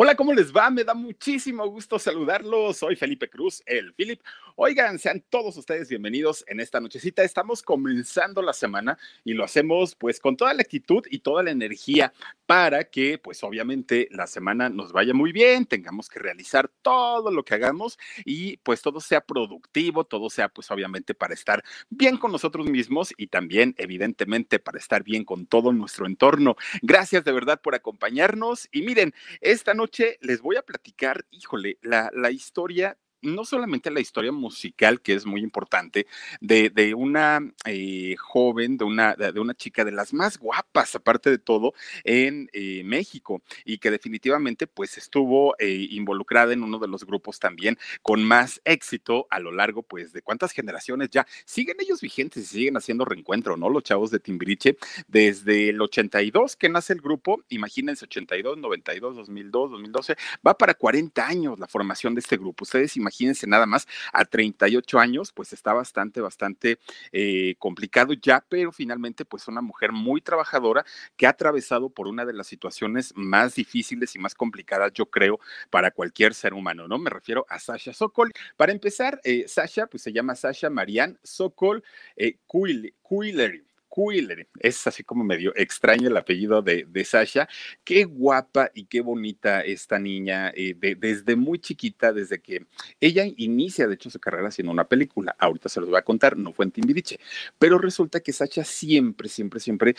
Hola, ¿cómo les va? Me da muchísimo gusto saludarlos. Soy Felipe Cruz, el Philip. Oigan, sean todos ustedes bienvenidos en esta nochecita. Estamos comenzando la semana y lo hacemos pues con toda la actitud y toda la energía para que pues obviamente la semana nos vaya muy bien, tengamos que realizar todo lo que hagamos y pues todo sea productivo, todo sea pues obviamente para estar bien con nosotros mismos y también evidentemente para estar bien con todo nuestro entorno. Gracias de verdad por acompañarnos y miren, esta noche les voy a platicar, híjole, la, la historia no solamente la historia musical, que es muy importante, de, de una eh, joven, de una, de una chica de las más guapas, aparte de todo, en eh, México, y que definitivamente pues estuvo eh, involucrada en uno de los grupos también con más éxito a lo largo pues de cuántas generaciones ya siguen ellos vigentes y siguen haciendo reencuentro, ¿no? Los chavos de Timbiriche, desde el 82 que nace el grupo, imagínense 82, 92, 2002, 2012, va para 40 años la formación de este grupo. Ustedes imagínense nada más, a 38 años, pues está bastante, bastante eh, complicado ya, pero finalmente, pues una mujer muy trabajadora que ha atravesado por una de las situaciones más difíciles y más complicadas, yo creo, para cualquier ser humano, ¿no? Me refiero a Sasha Sokol. Para empezar, eh, Sasha, pues se llama Sasha Marianne Sokol eh, Es así como medio extraño el apellido de, Sasha. Qué guapa y qué bonita esta niña eh, desde muy chiquita, desde que ella inicia, de hecho, su carrera haciendo una película. Ahorita se los voy a contar, no fue en Timbiriche. Pero resulta que Sasha siempre, siempre, siempre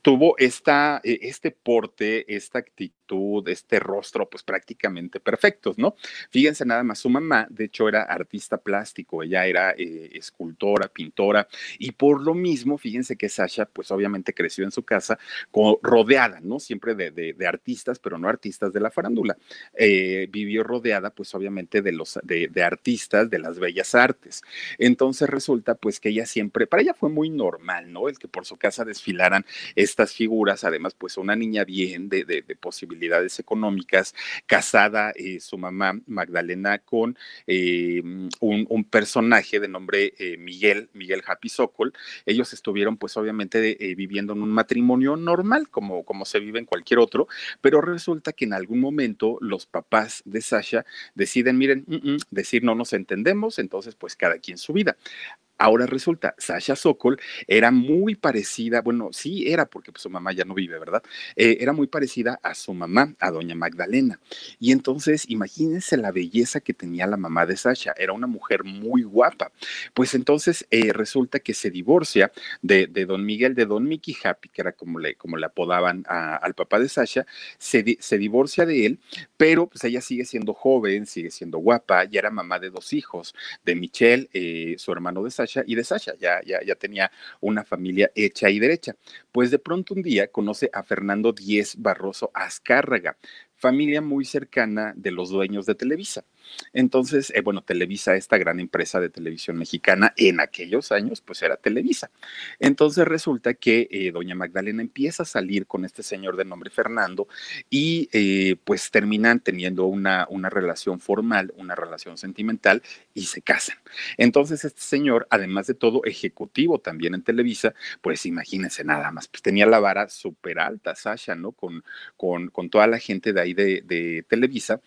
tuvo esta, e, este porte, esta actitud este rostro, pues prácticamente perfectos, ¿no? Fíjense nada más, su mamá, de hecho, era artista plástico, ella era eh, escultora, pintora, y por lo mismo, fíjense que Sasha, pues obviamente creció en su casa rodeada, ¿no? Siempre de, artistas, pero no artistas de la farándula. Eh, vivió rodeada, pues obviamente, de los de, artistas de las bellas artes. Entonces resulta, pues, que ella siempre, para ella fue muy normal, ¿no? El que por su casa desfilaran estas figuras, además, pues una niña bien de posibilidades económicas, casada eh, su mamá Magdalena con eh, un, personaje de nombre eh, Miguel, Miguel Happy Sokol. Ellos estuvieron pues obviamente viviendo en un matrimonio normal, como, como se vive en cualquier otro, pero resulta que en algún momento los papás de Sasha deciden, miren, mm, mm, decir no nos entendemos, entonces pues cada quien su vida. Ahora resulta, Sasha Sokol era muy parecida, bueno, sí era porque pues, su mamá ya no vive, ¿verdad? Eh, era muy parecida a su mamá, a doña Magdalena. Y entonces, imagínense la belleza que tenía la mamá de Sasha, era una mujer muy guapa. Pues entonces eh, resulta que se divorcia de, don Miguel, de don Mickey Happy, que era como le, como le apodaban al papá de Sasha, se, se divorcia de él, pero pues ella sigue siendo joven, sigue siendo guapa, ya era mamá de dos hijos, de Michelle, eh, su hermano de Sasha, y de Sasha, ya, ya, ya tenía una familia hecha y derecha. Pues de pronto un día conoce a Fernando Díez Barroso Azcárraga, familia muy cercana de los dueños de Televisa. Entonces, eh, bueno, Televisa, esta gran empresa de televisión mexicana, en aquellos años, pues era Televisa. Entonces resulta que eh, doña Magdalena empieza a salir con este señor de nombre Fernando y eh, pues terminan teniendo una, una relación formal, una relación sentimental y se casan. Entonces este señor, además de todo ejecutivo también en Televisa, pues imagínense nada más, pues tenía la vara súper alta, Sasha, ¿no? Con, con, con toda la gente de ahí de, de Televisa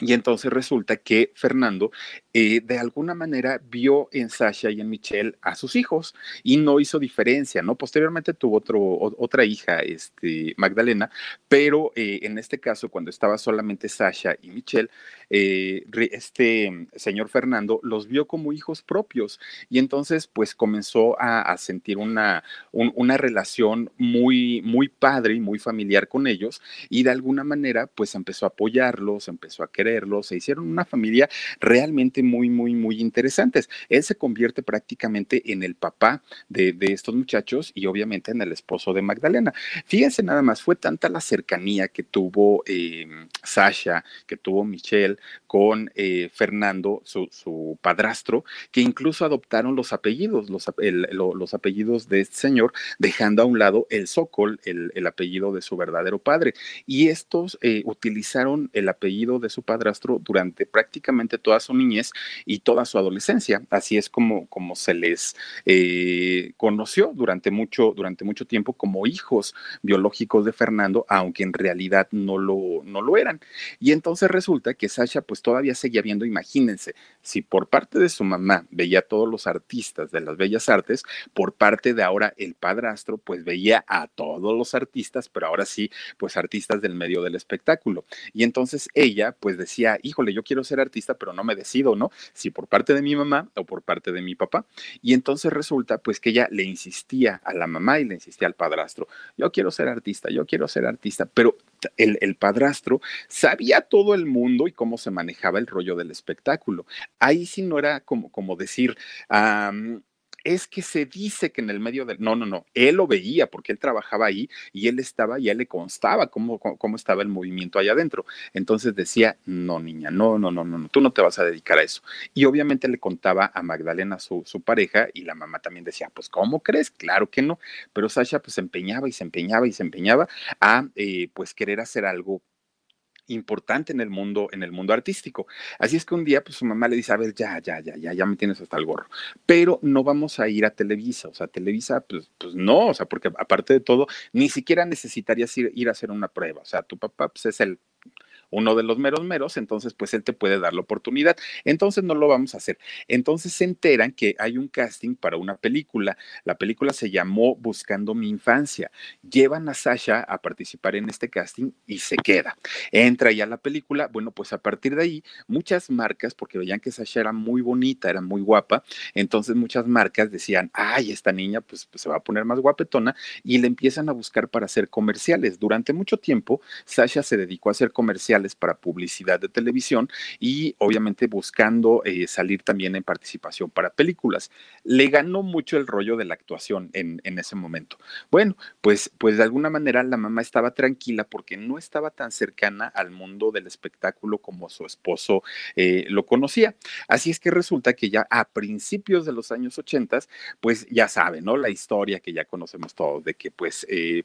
Y entonces resulta que Fernando eh, de alguna manera vio en Sasha y en Michelle a sus hijos y no hizo diferencia, ¿no? Posteriormente tuvo otro, otra hija, este, Magdalena, pero eh, en este caso, cuando estaba solamente Sasha y Michelle, eh, este señor Fernando los vio como hijos propios y entonces pues comenzó a, sentir una, una relación muy, muy padre y muy familiar con ellos y de alguna manera pues empezó a apoyarlos, empezó a querer se hicieron una familia realmente muy, muy, muy interesantes. Él se convierte prácticamente en el papá de, estos muchachos y obviamente en el esposo de Magdalena. Fíjense nada más, fue tanta la cercanía que tuvo eh, Sasha, que tuvo Michelle con eh, Fernando, su, padrastro, que incluso adoptaron los apellidos, los, los, apellidos de este señor, dejando a un lado el Sokol, el, apellido de su verdadero padre. Y estos eh, utilizaron el apellido de su padre durante prácticamente toda su niñez y toda su adolescencia. Así es como, como se les eh, conoció durante mucho, durante mucho tiempo como hijos biológicos de Fernando, aunque en realidad no lo, no lo eran. Y entonces resulta que Sasha pues todavía seguía viendo, imagínense, si por parte de su mamá veía a todos los artistas de las bellas artes, por parte de ahora el padrastro pues veía a todos los artistas, pero ahora sí pues artistas del medio del espectáculo. Y entonces ella pues decía, híjole, yo quiero ser artista, pero no me decido, ¿no? Si por parte de mi mamá o por parte de mi papá. Y entonces resulta pues que ella le insistía a la mamá y le insistía al padrastro, yo quiero ser artista, yo quiero ser artista, pero el, el, padrastro sabía todo el mundo y cómo se manejaba el rollo del espectáculo. Ahí sí no era como, como decir, es que se dice que en el medio del... No, no, no, él lo veía porque él trabajaba ahí y él estaba, ya le constaba cómo, cómo, estaba el movimiento allá adentro. Entonces decía, no, niña, no, no, no, no, tú no te vas a dedicar a eso. Y obviamente le contaba a Magdalena, su, su pareja, y la mamá también decía, pues, ¿cómo crees? Claro que no. Pero Sasha pues se empeñaba y se empeñaba y se empeñaba a, eh, pues, querer hacer algo importante en el mundo, en el mundo artístico. Así es que un día, pues su mamá le dice, a ver, ya, ya, ya, ya, ya me tienes hasta el gorro. Pero no vamos a ir a Televisa, o sea, Televisa, pues, pues no, o sea, porque aparte de todo, ni siquiera necesitarías ir, ir a hacer una prueba. O sea, tu papá pues, es el uno de los meros meros, entonces pues él te puede dar la oportunidad. Entonces no lo vamos a hacer. Entonces se enteran que hay un casting para una película. La película se llamó Buscando mi infancia. Llevan a Sasha a participar en este casting y se queda. Entra ya la película. Bueno, pues a partir de ahí, muchas marcas, porque veían que Sasha era muy bonita, era muy guapa, entonces muchas marcas decían, ay, esta niña pues, pues se va a poner más guapetona y le empiezan a buscar para hacer comerciales. Durante mucho tiempo, Sasha se dedicó a hacer comerciales para publicidad de televisión y obviamente buscando eh, salir también en participación para películas. Le ganó mucho el rollo de la actuación en, ese momento. Bueno, pues, pues de alguna manera la mamá estaba tranquila porque no estaba tan cercana al mundo del espectáculo como su esposo eh, lo conocía. Así es que resulta que ya a principios de los años 80, pues ya saben, ¿no? La historia que ya conocemos todos de que pues eh,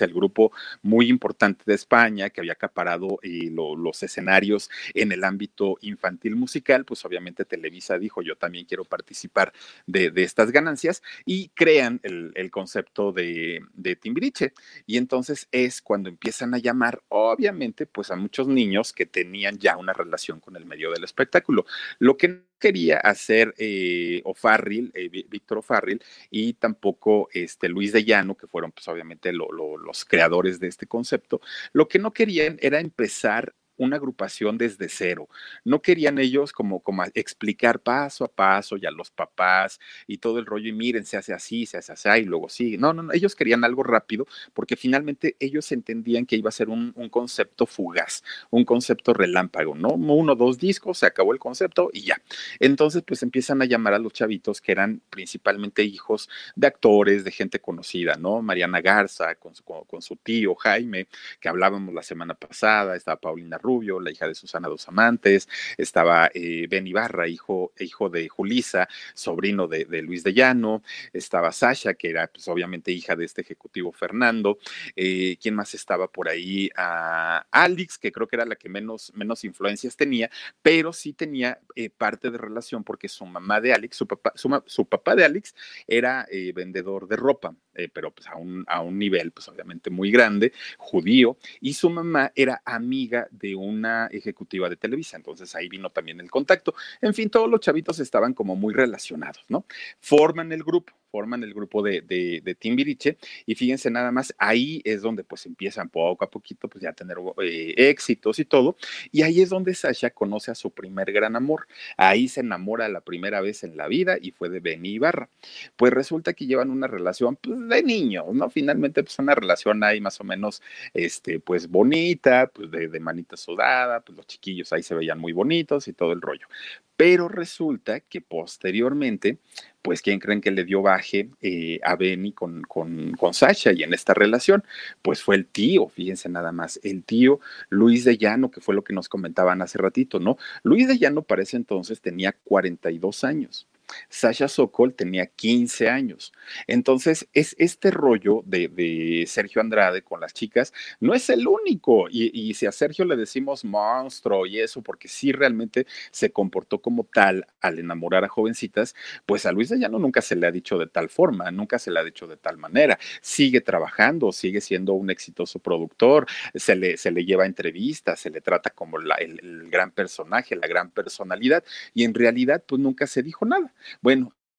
el grupo muy importante de España que había acaparado los escenarios en el ámbito infantil musical, pues obviamente Televisa dijo, yo también quiero participar de, estas ganancias y crean el, concepto de, de Timbiriche. Y entonces es cuando empiezan a llamar, obviamente, pues a muchos niños que tenían ya una relación con el medio del espectáculo. Lo que quería hacer eh, eh, Víctor O'Farrill, y tampoco este, Luis de Llano, que fueron pues obviamente los creadores de este concepto, lo que no querían era empezar una agrupación desde cero. No querían ellos como, como explicar paso a paso y a los papás y todo el rollo y miren, se hace así, se hace así y luego sí. No, no, no, ellos querían algo rápido porque finalmente ellos entendían que iba a ser un, concepto fugaz, un concepto relámpago, ¿no? Uno, dos discos, se acabó el concepto y ya. Entonces, pues empiezan a llamar a los chavitos que eran principalmente hijos de actores, de gente conocida, ¿no? Mariana Garza con su, con, con su tío Jaime, que hablábamos la semana pasada, estaba Paulina Rubio, la hija de Susana Dos Amantes, estaba eh, Ben Ibarra, hijo, hijo de Julisa, sobrino de, Luis de Llano, estaba Sasha, que era pues, obviamente hija de este ejecutivo Fernando, eh, ¿quién más estaba por ahí? Ah, Alex, que creo que era la que menos, menos influencias tenía, pero sí tenía eh, parte de relación porque su mamá de Alex, su papá, su, papá de Alex era eh, vendedor de ropa, pero pues a un, a un nivel pues obviamente muy grande, judío, y su mamá era amiga de una ejecutiva de Televisa. Entonces ahí vino también el contacto. En fin, todos los chavitos estaban como muy relacionados, ¿no? Forman el grupo forman el grupo de, de, de, Timbiriche y fíjense nada más, ahí es donde pues empiezan poco a poquito pues ya a tener eh, éxitos y todo y ahí es donde Sasha conoce a su primer gran amor, ahí se enamora la primera vez en la vida y fue de Benny Ibarra, pues resulta que llevan una relación pues, de niños, ¿no? Finalmente pues una relación ahí más o menos este pues bonita, pues de, de manita sudada, pues los chiquillos ahí se veían muy bonitos y todo el rollo, pero resulta que posteriormente, pues, ¿quién creen que le dio baje eh, a Benny con, con, con, Sasha y en esta relación? Pues fue el tío, fíjense nada más, el tío Luis de Llano, que fue lo que nos comentaban hace ratito, ¿no? Luis de Llano para ese entonces tenía 42 años. Sasha Sokol tenía 15 años. Entonces, es este rollo de, Sergio Andrade con las chicas, no es el único. Y, si a Sergio le decimos monstruo y eso, porque sí realmente se comportó como tal al enamorar a jovencitas, pues a Luis de Llano nunca se le ha dicho de tal forma, nunca se le ha dicho de tal manera. Sigue trabajando, sigue siendo un exitoso productor, se le, se le lleva entrevistas, se le trata como el, el gran personaje, la gran personalidad, y en realidad, pues nunca se dijo nada. Bueno,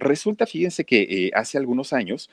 Resulta, fíjense que eh, hace algunos años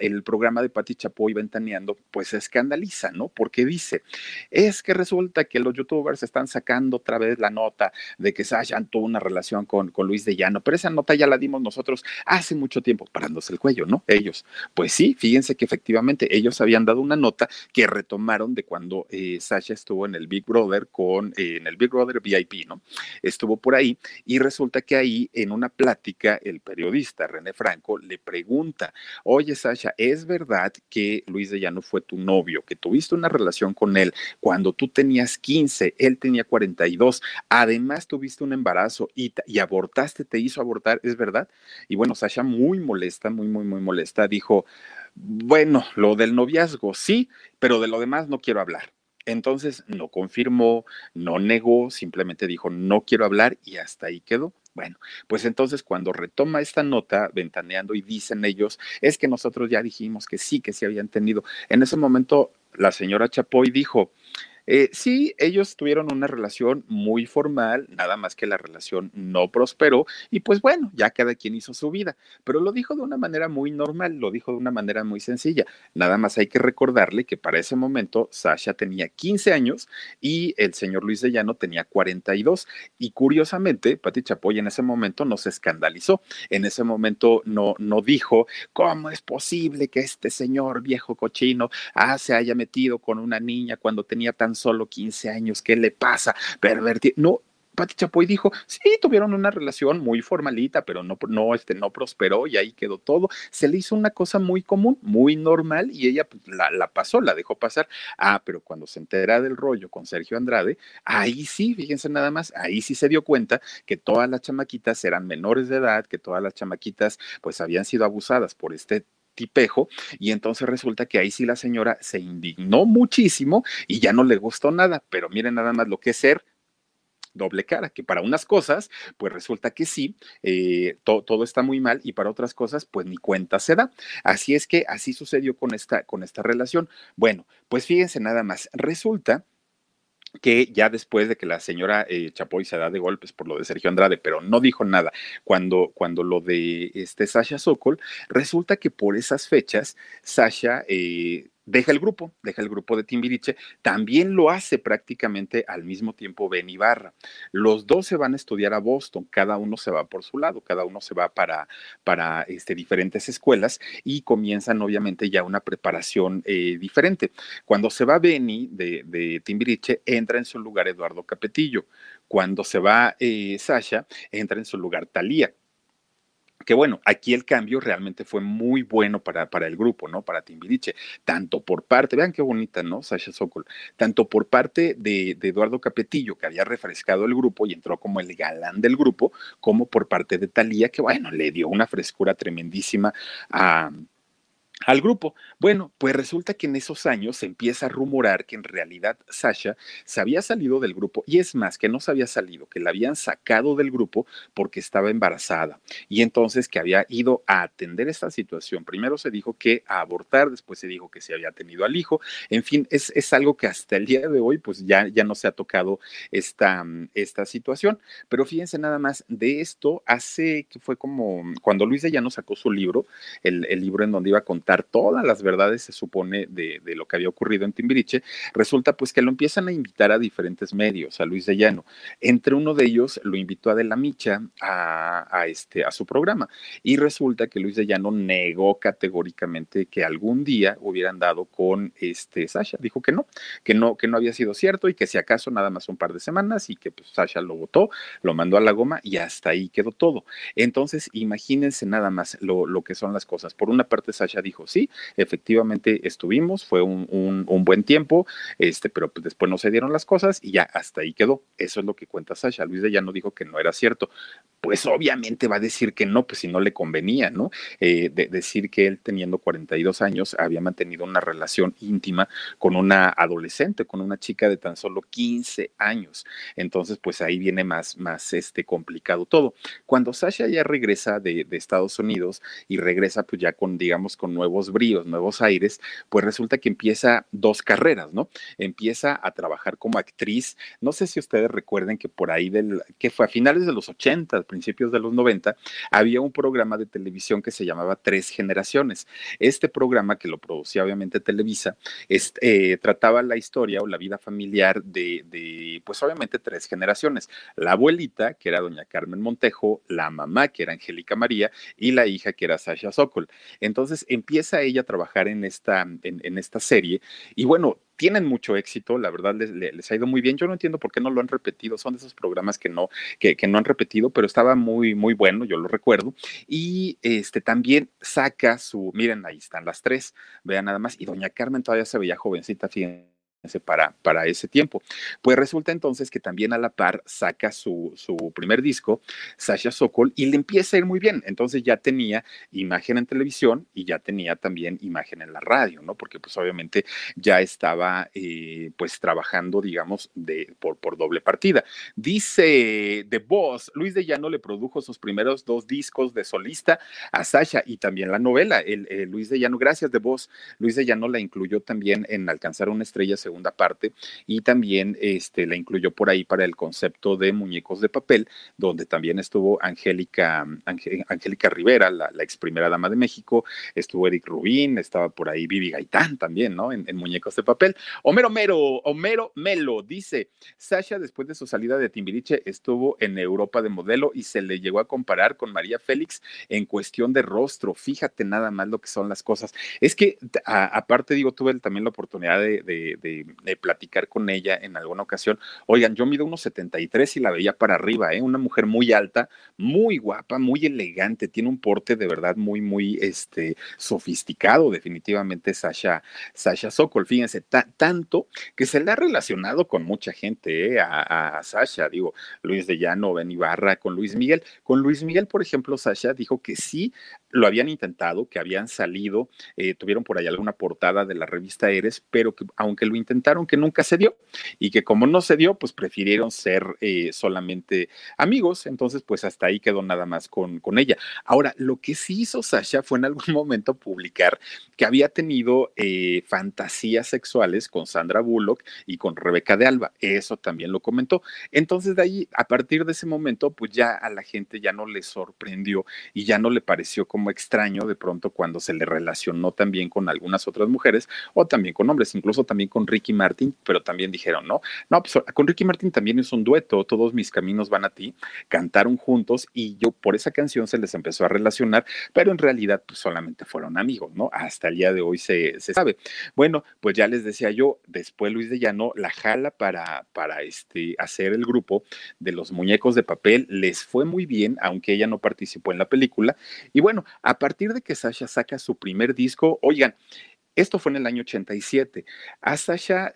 el programa de Pati Chapoy Ventaneando pues se escandaliza, ¿no? Porque dice, es que resulta que los youtubers están sacando otra vez la nota de que Sasha tuvo una relación con, con Luis de Llano, pero esa nota ya la dimos nosotros hace mucho tiempo, parándose el cuello, ¿no? Ellos. Pues sí, fíjense que efectivamente ellos habían dado una nota que retomaron de cuando eh, Sasha estuvo en el Big Brother con, eh, en el Big Brother VIP, ¿no? Estuvo por ahí y resulta que ahí en una plática el periodista René Franco le pregunta, oye Sasha, ¿es verdad que Luis de Llano fue tu novio, que tuviste una relación con él cuando tú tenías 15, él tenía 42, además tuviste un embarazo y, y abortaste, te hizo abortar, ¿es verdad? Y bueno, Sasha muy molesta, muy, muy, muy molesta, dijo, bueno, lo del noviazgo sí, pero de lo demás no quiero hablar. Entonces no confirmó, no negó, simplemente dijo no quiero hablar y hasta ahí quedó. Bueno, pues entonces cuando retoma esta nota, ventaneando y dicen ellos, es que nosotros ya dijimos que sí, que sí habían tenido. En ese momento la señora Chapoy dijo, eh, sí, ellos tuvieron una relación muy formal, nada más que la relación no prosperó y pues bueno, ya cada quien hizo su vida, pero lo dijo de una manera muy normal, lo dijo de una manera muy sencilla. Nada más hay que recordarle que para ese momento Sasha tenía 15 años y el señor Luis de Llano tenía 42 y curiosamente Pati Chapoy en ese momento no se escandalizó, en ese momento no, no dijo, ¿cómo es posible que este señor viejo cochino ah, se haya metido con una niña cuando tenía tan solo 15 años, ¿qué le pasa? Pervertir. No, Pati Chapoy dijo, sí, tuvieron una relación muy formalita, pero no, no, este, no prosperó y ahí quedó todo. Se le hizo una cosa muy común, muy normal y ella pues, la, la, pasó, la dejó pasar. Ah, pero cuando se entera del rollo con Sergio Andrade, ahí sí, fíjense nada más, ahí sí se dio cuenta que todas las chamaquitas eran menores de edad, que todas las chamaquitas pues habían sido abusadas por este tipejo y entonces resulta que ahí sí la señora se indignó muchísimo y ya no le gustó nada, pero miren nada más lo que es ser doble cara, que para unas cosas, pues resulta que sí, eh, to, todo está muy mal y para otras cosas, pues ni cuenta se da. Así es que así sucedió con esta, con esta relación. Bueno, pues fíjense nada más, resulta que ya después de que la señora eh, Chapoy se da de golpes por lo de Sergio Andrade, pero no dijo nada cuando, cuando lo de este Sasha Sokol, resulta que por esas fechas Sasha eh, deja el grupo, deja el grupo de Timbiriche, también lo hace prácticamente al mismo tiempo Ben Ibarra. Los dos se van a estudiar a Boston, cada uno se va por su lado, cada uno se va para, para este, diferentes escuelas y comienzan obviamente ya una preparación eh, diferente. Cuando se va Benny de, de, Timbiriche, entra en su lugar Eduardo Capetillo. Cuando se va eh, Sasha, entra en su lugar Talía que bueno, aquí el cambio realmente fue muy bueno para, para el grupo, ¿no? Para Timbiriche, tanto por parte, vean qué bonita, ¿no? Sasha Sokol, tanto por parte de, de, Eduardo Capetillo, que había refrescado el grupo y entró como el galán del grupo, como por parte de Talía, que bueno, le dio una frescura tremendísima a al grupo. Bueno, pues resulta que en esos años se empieza a rumorar que en realidad Sasha se había salido del grupo y es más, que no se había salido, que la habían sacado del grupo porque estaba embarazada y entonces que había ido a atender esta situación. Primero se dijo que a abortar, después se dijo que se había tenido al hijo. En fin, es, es algo que hasta el día de hoy pues ya, ya no se ha tocado esta, esta situación. Pero fíjense nada más, de esto hace que fue como cuando Luis de Llano sacó su libro, el, el libro en donde iba a contar todas las verdades, se supone, de, lo que había ocurrido en Timbiriche, resulta pues que lo empiezan a invitar a diferentes medios, a Luis de Llano. Entre uno de ellos lo invitó a De la Micha a, a, este, a su programa y resulta que Luis de Llano negó categóricamente que algún día hubieran dado con este Sasha. Dijo que no, que no, que no había sido cierto y que si acaso nada más un par de semanas y que pues, Sasha lo votó, lo mandó a la goma y hasta ahí quedó todo. Entonces, imagínense nada más lo, lo que son las cosas. Por una parte, Sasha dijo, sí, efectivamente estuvimos, fue un, un, buen tiempo, este, pero pues después no se dieron las cosas y ya hasta ahí quedó. Eso es lo que cuenta Sasha. Luis de no dijo que no era cierto. Pues obviamente va a decir que no, pues si no le convenía, ¿no? Eh, de, decir que él teniendo 42 años había mantenido una relación íntima con una adolescente, con una chica de tan solo 15 años. Entonces, pues ahí viene más, más este complicado todo. Cuando Sasha ya regresa de, de Estados Unidos y regresa pues ya con, digamos, con nuevos nuevos bríos, nuevos aires, pues resulta que empieza dos carreras, ¿no? Empieza a trabajar como actriz. No sé si ustedes recuerden que por ahí del, que fue a finales de los 80, principios de los 90, había un programa de televisión que se llamaba Tres Generaciones. Este programa, que lo producía obviamente Televisa, eh, trataba la historia o la vida familiar de, de, pues obviamente tres generaciones. La abuelita, que era doña Carmen Montejo, la mamá, que era Angélica María, y la hija, que era Sasha Sokol. Entonces empieza empieza ella a trabajar en esta, en, esta serie y bueno, tienen mucho éxito, la verdad les, les, ha ido muy bien. Yo no entiendo por qué no lo han repetido, son de esos programas que no, que, que, no han repetido, pero estaba muy, muy bueno, yo lo recuerdo. Y este también saca su, miren, ahí están las tres, vean nada más, y doña Carmen todavía se veía jovencita, fíjense para, para ese tiempo. Pues resulta entonces que también a la par saca su, su primer disco, Sasha Sokol, y le empieza a ir muy bien. Entonces ya tenía imagen en televisión y ya tenía también imagen en la radio, ¿no? Porque pues obviamente ya estaba eh, pues trabajando, digamos, de, por, por doble partida. Dice The Boss, Luis de Llano le produjo sus primeros dos discos de solista a Sasha y también la novela, el, el Luis de Llano, gracias The Boss, Luis de Llano la incluyó también en Alcanzar una estrella parte y también este, la incluyó por ahí para el concepto de muñecos de papel, donde también estuvo Angélica, Angélica Rivera, la, ex primera dama de México, estuvo Eric Rubín, estaba por ahí Vivi Gaitán también, ¿no? En, muñecos de papel. Homero Mero, Homero Melo dice, Sasha después de su salida de Timbiriche estuvo en Europa de modelo y se le llegó a comparar con María Félix en cuestión de rostro. Fíjate nada más lo que son las cosas. Es que aparte digo, tuve también la oportunidad de, de de, platicar con ella en alguna ocasión. Oigan, yo mido unos 73 y la veía para arriba, ¿eh? Una mujer muy alta, muy guapa, muy elegante, tiene un porte de verdad muy, muy este, sofisticado, definitivamente, Sasha, Sasha Sokol. Fíjense, tanto que se le ha relacionado con mucha gente, ¿eh? a, a, Sasha, digo, Luis de Llano, Ben Ibarra, con Luis Miguel. Con Luis Miguel, por ejemplo, Sasha dijo que sí lo habían intentado, que habían salido, eh, tuvieron por ahí alguna portada de la revista Eres, pero que aunque lo intentaron, que nunca se dio y que como no se dio, pues prefirieron ser eh, solamente amigos, entonces pues hasta ahí quedó nada más con, con ella. Ahora, lo que sí hizo Sasha fue en algún momento publicar que había tenido eh, fantasías sexuales con Sandra Bullock y con Rebeca de Alba, eso también lo comentó. Entonces de ahí, a partir de ese momento, pues ya a la gente ya no le sorprendió y ya no le pareció como como extraño de pronto cuando se le relacionó también con algunas otras mujeres o también con hombres, incluso también con Ricky Martin, pero también dijeron, no, no, pues con Ricky Martin también es un dueto, todos mis caminos van a ti, cantaron juntos y yo por esa canción se les empezó a relacionar, pero en realidad pues solamente fueron amigos, ¿no? Hasta el día de hoy se, se sabe. Bueno, pues ya les decía yo, después Luis de Llano la jala para, para este, hacer el grupo de los muñecos de papel, les fue muy bien, aunque ella no participó en la película. Y bueno, a partir de que Sasha saca su primer disco, oigan, esto fue en el año 87. A Sasha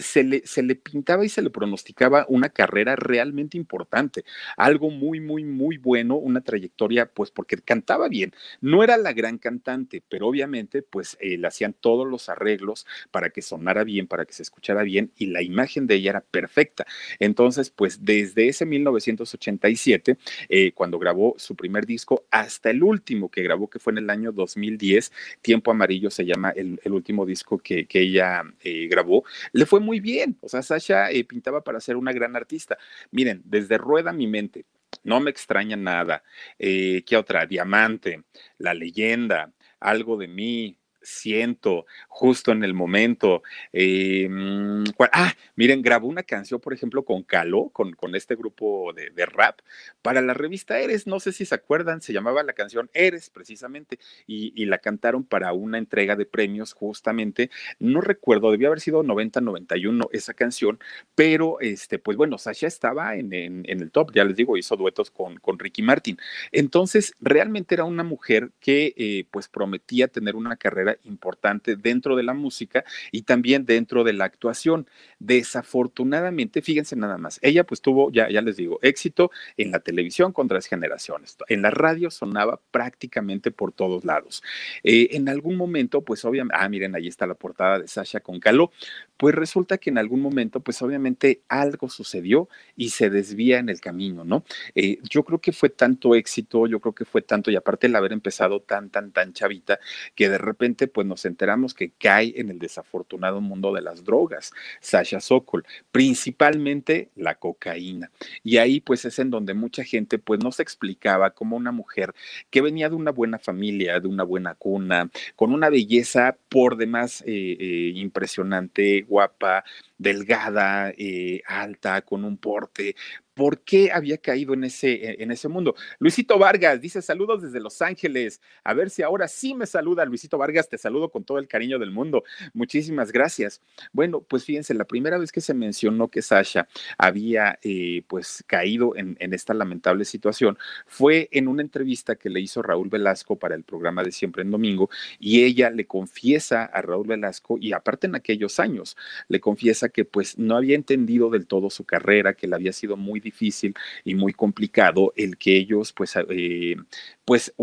se le, se le pintaba y se le pronosticaba una carrera realmente importante, algo muy, muy, muy bueno, una trayectoria, pues porque cantaba bien. No era la gran cantante, pero obviamente, pues eh, le hacían todos los arreglos para que sonara bien, para que se escuchara bien y la imagen de ella era perfecta. Entonces, pues desde ese 1987, eh, cuando grabó su primer disco, hasta el último que grabó, que fue en el año 2010, Tiempo Amarillo se llama el, último disco que, que ella eh, grabó, le fue muy bien. O sea, Sasha eh, pintaba para ser una gran artista. Miren, desde Rueda mi mente, no me extraña nada. Eh, ¿Qué otra? Diamante, La leyenda, Algo de mí, siento justo en el momento. Eh, mm, ah, miren, grabó una canción, por ejemplo, con Caló, con, con este grupo de, rap, para la revista Eres, no sé si se acuerdan, se llamaba la canción Eres, precisamente, y, la cantaron para una entrega de premios, justamente, no recuerdo, debía haber sido 90-91 esa canción, pero, este, pues bueno, Sasha estaba en, el top, ya les digo, hizo duetos con, con Ricky Martin. Entonces, realmente era una mujer que, eh, pues, prometía tener una carrera importante dentro de la música y también dentro de la actuación. Desafortunadamente, fíjense nada más, ella pues tuvo, ya, ya les digo, éxito en la televisión con tres generaciones, en la radio sonaba prácticamente por todos lados. Eh, en algún momento, pues obviamente, ah, miren, ahí está la portada de Sasha con Caló, pues resulta que en algún momento, pues obviamente algo sucedió y se desvía en el camino, ¿no? Eh, yo creo que fue tanto éxito, yo creo que fue tanto, y aparte el haber empezado tan, tan, tan chavita, que de repente pues nos enteramos que cae en el desafortunado mundo de las drogas, Sasha Sokol, principalmente la cocaína. Y ahí pues es en donde mucha gente pues no se explicaba como una mujer que venía de una buena familia, de una buena cuna, con una belleza por demás eh, eh, impresionante, guapa, delgada, eh, alta, con un porte, por qué había caído en ese, en ese mundo. Luisito Vargas dice saludos desde Los Ángeles. A ver si ahora sí me saluda Luisito Vargas. Te saludo con todo el cariño del mundo. Muchísimas gracias. Bueno, pues fíjense, la primera vez que se mencionó que Sasha había eh, pues caído en, en esta lamentable situación fue en una entrevista que le hizo Raúl Velasco para el programa de Siempre en Domingo y ella le confiesa a Raúl Velasco y aparte en aquellos años le confiesa que pues no había entendido del todo su carrera, que le había sido muy difícil difícil y muy complicado el que ellos, pues, eh, pues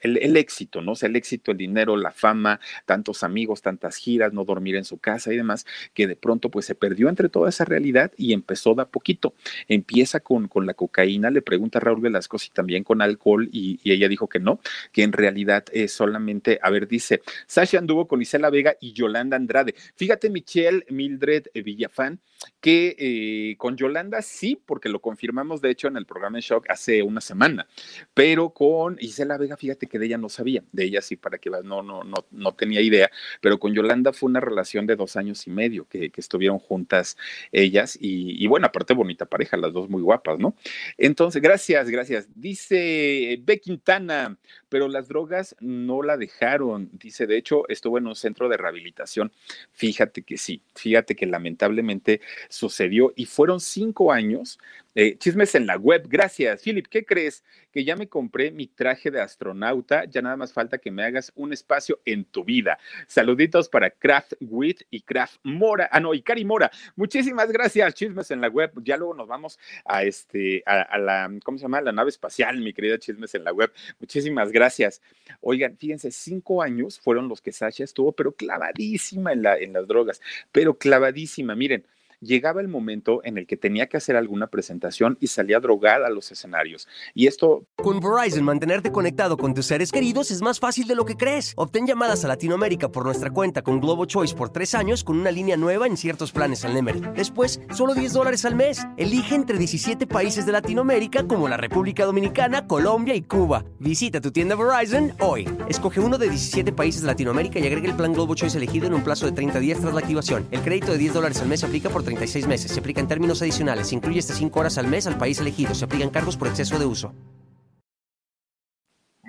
el, éxito, ¿no? O sea, el éxito, el dinero, la fama, tantos amigos, tantas giras, no dormir en su casa y demás, que de pronto pues se perdió entre toda esa realidad y empezó de a poquito. Empieza con, con la cocaína, le pregunta Raúl Velasco si también con alcohol y, ella dijo que no, que en realidad es solamente, a ver, dice, Sasha anduvo con Isela Vega y Yolanda Andrade. Fíjate, Michelle Mildred Villafán, que eh, con Yolanda sí, porque lo confirmamos de hecho en el programa de Shock hace una semana, pero con Gisela Vega, fíjate que de ella no sabía, de ella sí, para que no, no, no, no tenía idea, pero con Yolanda fue una relación de dos años y medio que, estuvieron juntas ellas y, bueno, aparte bonita pareja, las dos muy guapas, ¿no? Entonces, gracias, gracias. Dice B. Quintana, pero las drogas no la dejaron, dice, de hecho, estuvo en un centro de rehabilitación. Fíjate que sí, fíjate que lamentablemente sucedió y fueron cinco años eh, chismes en la web. Gracias, Philip. ¿Qué crees? Que ya me compré mi traje de astronauta. Ya nada más falta que me hagas un espacio en tu vida. Saluditos para Craft Wit y Craft Mora. Ah, no, y Cari Mora. Muchísimas gracias, chismes en la web. Ya luego nos vamos a este, a, la, ¿cómo se llama? La nave espacial, mi querida chismes en la web. Muchísimas gracias. Oigan, fíjense, cinco años fueron los que Sasha estuvo, pero clavadísima en, la, en las drogas, pero clavadísima. Miren, llegaba el momento en el que tenía que hacer alguna presentación y salía drogada a los escenarios. Y esto... Con Verizon, mantenerte conectado con tus seres queridos es más fácil de lo que crees. Obtén llamadas a Latinoamérica por nuestra cuenta con Globo Choice por tres años con una línea nueva en ciertos planes al Nemery. Después, solo 10 dólares al mes. Elige entre 17 países de Latinoamérica como la República Dominicana, Colombia y Cuba. Visita tu tienda Verizon hoy. Escoge uno de 17 países de Latinoamérica y agrega el plan Globo Choice elegido en un plazo de 30 días tras la activación. El crédito de 10 dólares al mes aplica por 36 meses. Se aplica en términos adicionales. Se incluye hasta 5 horas al mes al país elegido. Se aplican cargos por exceso de uso.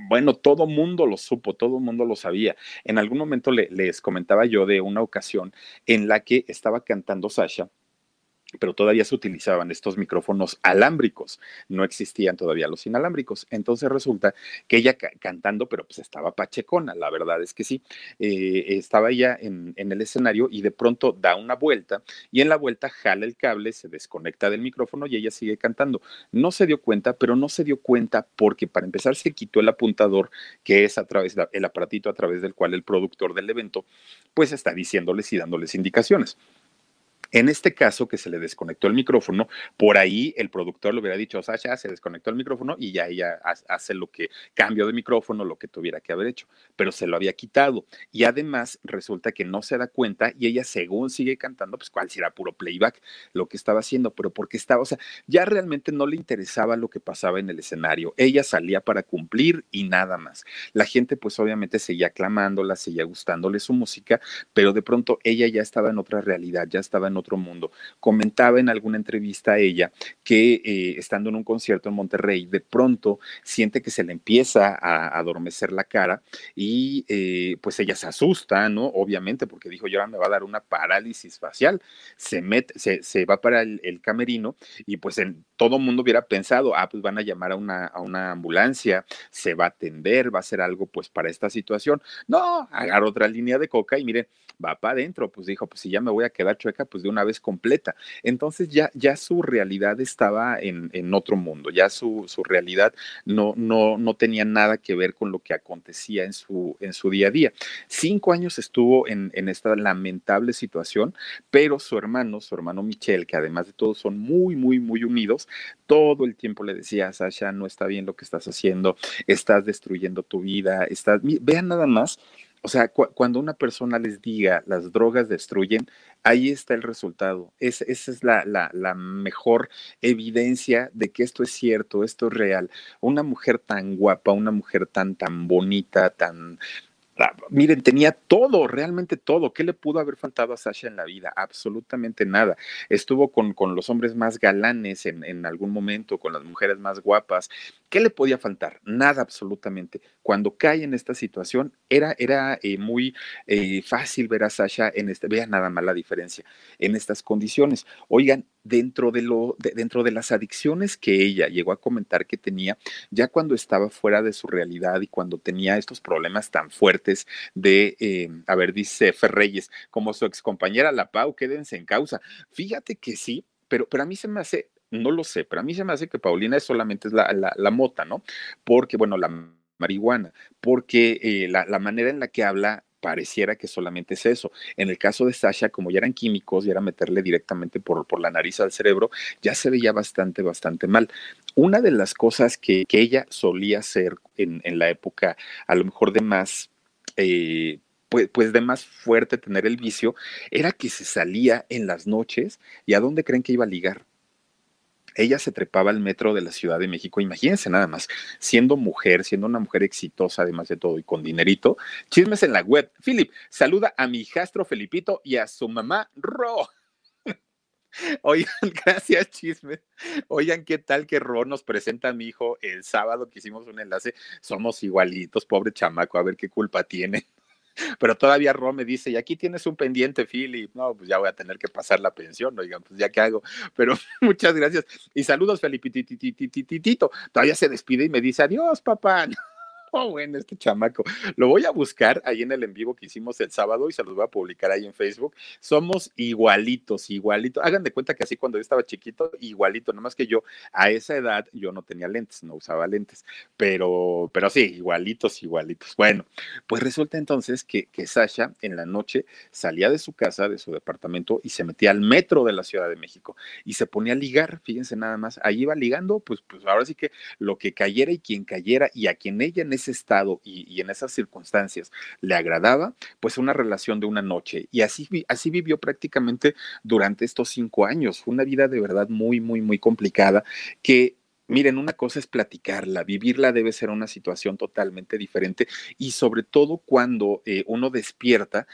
Bueno, todo mundo lo supo, todo mundo lo sabía. En algún momento les comentaba yo de una ocasión en la que estaba cantando Sasha pero todavía se utilizaban estos micrófonos alámbricos, no existían todavía los inalámbricos. Entonces resulta que ella cantando, pero pues estaba pachecona, la verdad es que sí, eh, estaba ella en, el escenario y de pronto da una vuelta y en la vuelta jala el cable, se desconecta del micrófono y ella sigue cantando. No se dio cuenta, pero no se dio cuenta porque para empezar se quitó el apuntador, que es a través del aparatito a través del cual el productor del evento pues está diciéndoles y dándoles indicaciones. En este caso, que se le desconectó el micrófono, por ahí el productor le hubiera dicho, Sasha, se desconectó el micrófono y ya ella hace lo que cambio de micrófono, lo que tuviera que haber hecho, pero se lo había quitado. Y además resulta que no se da cuenta y ella, según sigue cantando, pues cuál será puro playback lo que estaba haciendo, pero porque estaba, o sea, ya realmente no le interesaba lo que pasaba en el escenario. Ella salía para cumplir y nada más. La gente, pues obviamente seguía aclamándola, seguía gustándole su música, pero de pronto ella ya estaba en otra realidad, ya estaba en otro mundo. Comentaba en alguna entrevista a ella que eh, estando en un concierto en Monterrey, de pronto siente que se le empieza a, adormecer la cara y eh, pues ella se asusta, ¿no? Obviamente, porque dijo, yo ahora me va a dar una parálisis facial. Se, mete, se, va para el, camerino y pues en, todo mundo hubiera pensado, ah, pues van a llamar a una, a una ambulancia, se va a atender, va a hacer algo pues para esta situación. No, agarra otra línea de coca y miren, va para adentro, pues dijo, pues si ya me voy a quedar chueca, pues de una vez completa. Entonces ya, ya su realidad estaba en, en otro mundo, ya su, su, realidad no, no, no tenía nada que ver con lo que acontecía en su, en su día a día. Cinco años estuvo en, en esta lamentable situación, pero su hermano, su hermano Michel, que además de todo son muy, muy, muy unidos, todo el tiempo le decía, Sasha, no está bien lo que estás haciendo, estás destruyendo tu vida, estás, vean nada más o sea, cuando una persona les diga las drogas destruyen, ahí está el resultado. esa es la, la, la, mejor evidencia de que esto es cierto, esto es real. Una mujer tan guapa, una mujer tan, tan bonita, tan, Ah, miren, tenía todo, realmente todo. ¿Qué le pudo haber faltado a Sasha en la vida? Absolutamente nada. Estuvo con, con los hombres más galanes en, en, algún momento, con las mujeres más guapas. ¿Qué le podía faltar? Nada, absolutamente. Cuando cae en esta situación, era, era eh, muy eh, fácil ver a Sasha en este, vean nada más la diferencia, en estas condiciones. Oigan, dentro de, lo, dentro de las adicciones que ella llegó a comentar que tenía, ya cuando estaba fuera de su realidad y cuando tenía estos problemas tan fuertes de, eh, a ver, dice Ferreyes, como su excompañera La Pau, quédense en causa. Fíjate que sí, pero, pero a mí se me hace, no lo sé, pero a mí se me hace que Paulina es solamente la, la, mota, ¿no? Porque, bueno, la marihuana, porque eh, la, la manera en la que habla pareciera que solamente es eso. En el caso de Sasha, como ya eran químicos y era meterle directamente por, por la nariz al cerebro, ya se veía bastante, bastante mal. Una de las cosas que, que ella solía hacer en, en, la época, a lo mejor de más... Pues, pues de más fuerte tener el vicio, era que se salía en las noches y a dónde creen que iba a ligar ella se trepaba al metro de la Ciudad de México, imagínense nada más, siendo mujer, siendo una mujer exitosa además de todo y con dinerito, chismes en la web. Philip, saluda a mi hijastro Felipito y a su mamá Ro. Oigan, gracias, chismes. Oigan, ¿qué tal que Ro nos presenta a mi hijo el sábado que hicimos un enlace? Somos igualitos, pobre chamaco, a ver qué culpa tiene. Pero todavía Ro me dice, y aquí tienes un pendiente, Philip. No, pues ya voy a tener que pasar la pensión, oigan, pues ya qué hago. Pero muchas gracias. Y saludos, Felipititititito. Todavía se despide y me dice, adiós, papá. Bueno, este chamaco. Lo voy a buscar ahí en el en vivo que hicimos el sábado y se los voy a publicar ahí en Facebook. Somos igualitos, igualitos. Hagan de cuenta que así cuando yo estaba chiquito, igualito, más que yo a esa edad yo no tenía lentes, no usaba lentes, pero, pero sí, igualitos, igualitos. Bueno, pues resulta entonces que, que Sasha en la noche salía de su casa, de su departamento y se metía al metro de la Ciudad de México y se ponía a ligar, fíjense nada más, ahí iba ligando, pues, pues ahora sí que lo que cayera y quien cayera y a quien ella en ese estado y, en esas circunstancias le agradaba, pues una relación de una noche. Y así, así vivió prácticamente durante estos cinco años. Fue una vida de verdad muy, muy, muy complicada que Miren, una cosa es platicarla, vivirla debe ser una situación totalmente diferente y sobre todo cuando eh, uno despierta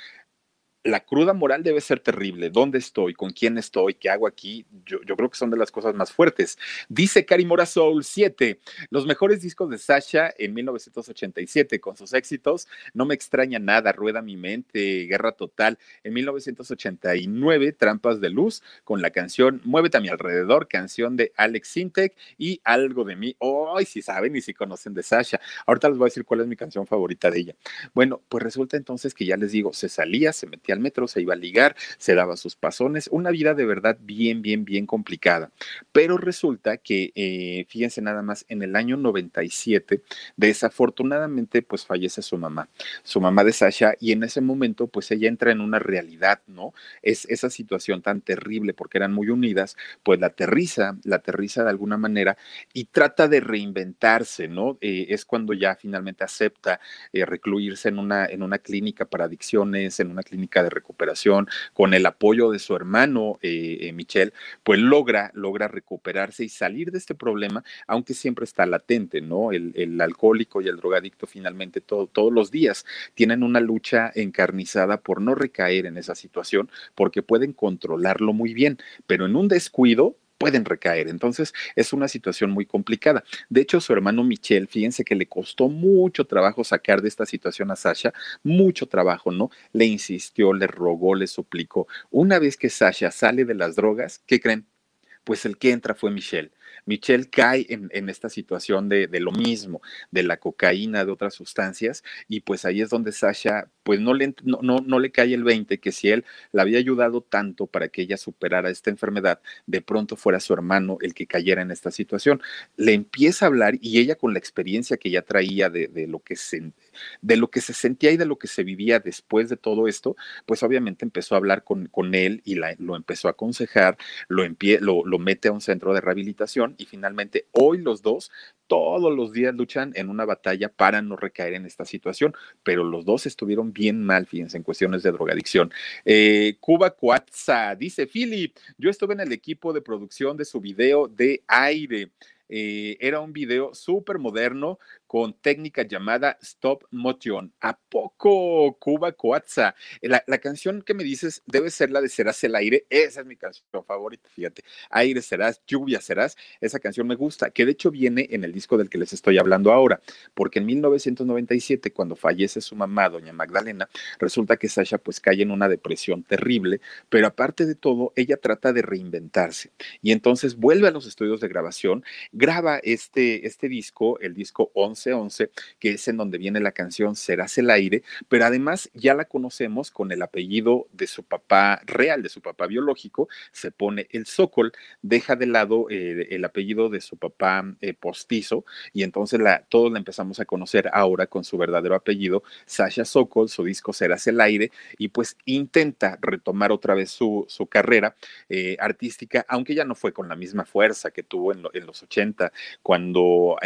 la cruda moral debe ser terrible. ¿Dónde estoy? ¿Con quién estoy? ¿Qué hago aquí? Yo, creo que son de las cosas más fuertes. Dice Karimora Soul 7, los mejores discos de Sasha en 1987 con sus éxitos. No me extraña nada, Rueda mi mente, Guerra Total. En 1989, Trampas de Luz con la canción Muévete a mi alrededor, canción de Alex Sintek y Algo de mí. Hoy si saben y si conocen de Sasha. Ahorita les voy a decir cuál es mi canción favorita de ella. Bueno, pues resulta entonces que ya les digo, se salía, se metía al metro, se iba a ligar, se daba sus pasones, una vida de verdad bien, bien, bien complicada. Pero resulta que, eh, fíjense nada más, en el año 97, desafortunadamente, pues fallece su mamá, su mamá de Sasha, y en ese momento, pues ella entra en una realidad, ¿no? Es esa situación tan terrible porque eran muy unidas, pues la aterriza, la aterriza de alguna manera y trata de reinventarse, ¿no? Eh, es cuando ya finalmente acepta eh, recluirse en una, en una clínica para adicciones, en una clínica de recuperación, con el apoyo de su hermano eh, eh, Michelle, pues logra, logra recuperarse y salir de este problema, aunque siempre está latente, ¿no? El, alcohólico y el drogadicto finalmente todos los días tienen una lucha encarnizada por no recaer en esa situación, porque pueden controlarlo muy bien, pero en un descuido pueden recaer. Entonces es una situación muy complicada. De hecho, su hermano Michel, fíjense que le costó mucho trabajo sacar de esta situación a Sasha, mucho trabajo, ¿no? Le insistió, le rogó, le suplicó. Una vez que Sasha sale de las drogas, ¿qué creen? Pues el que entra fue Michelle. Michelle cae en, esta situación de, lo mismo, de la cocaína, de otras sustancias, y pues ahí es donde Sasha, pues no le, no, le cae el 20, que si él la había ayudado tanto para que ella superara esta enfermedad, de pronto fuera su hermano el que cayera en esta situación. Le empieza a hablar y ella con la experiencia que ya traía de, lo que se, de lo que se sentía y de lo que se vivía después de todo esto, pues obviamente empezó a hablar con, él y lo empezó a aconsejar, lo, lo mete a un centro de rehabilitación y finalmente hoy los dos todos los días luchan en una batalla para no recaer en esta situación, pero los dos estuvieron bien mal, fíjense, en cuestiones de drogadicción. Eh, Cuba Cuatza dice, Philip, yo estuve en el equipo de producción de su video de aire. Eh, era un video súper moderno con técnica llamada stop motion. ¿A poco Cuba Coatza? La, canción que me dices debe ser la de Serás el aire. Esa es mi canción favorita, fíjate. Aire serás, lluvia serás. Esa canción me gusta, que de hecho viene en el disco del que les estoy hablando ahora, porque en 1997, cuando fallece su mamá, doña Magdalena, resulta que Sasha pues cae en una depresión terrible, pero aparte de todo, ella trata de reinventarse y entonces vuelve a los estudios de grabación, graba este, este disco, el disco 11 11, que es en donde viene la canción Serás el aire, pero además ya la conocemos con el apellido de su papá real, de su papá biológico, se pone el Sokol, deja de lado eh, el apellido de su papá eh, postizo y entonces todos la empezamos a conocer ahora con su verdadero apellido, Sasha Sokol, su disco Serás el aire y pues intenta retomar otra vez su, su carrera eh, artística, aunque ya no fue con la misma fuerza que tuvo en, en los 80 cuando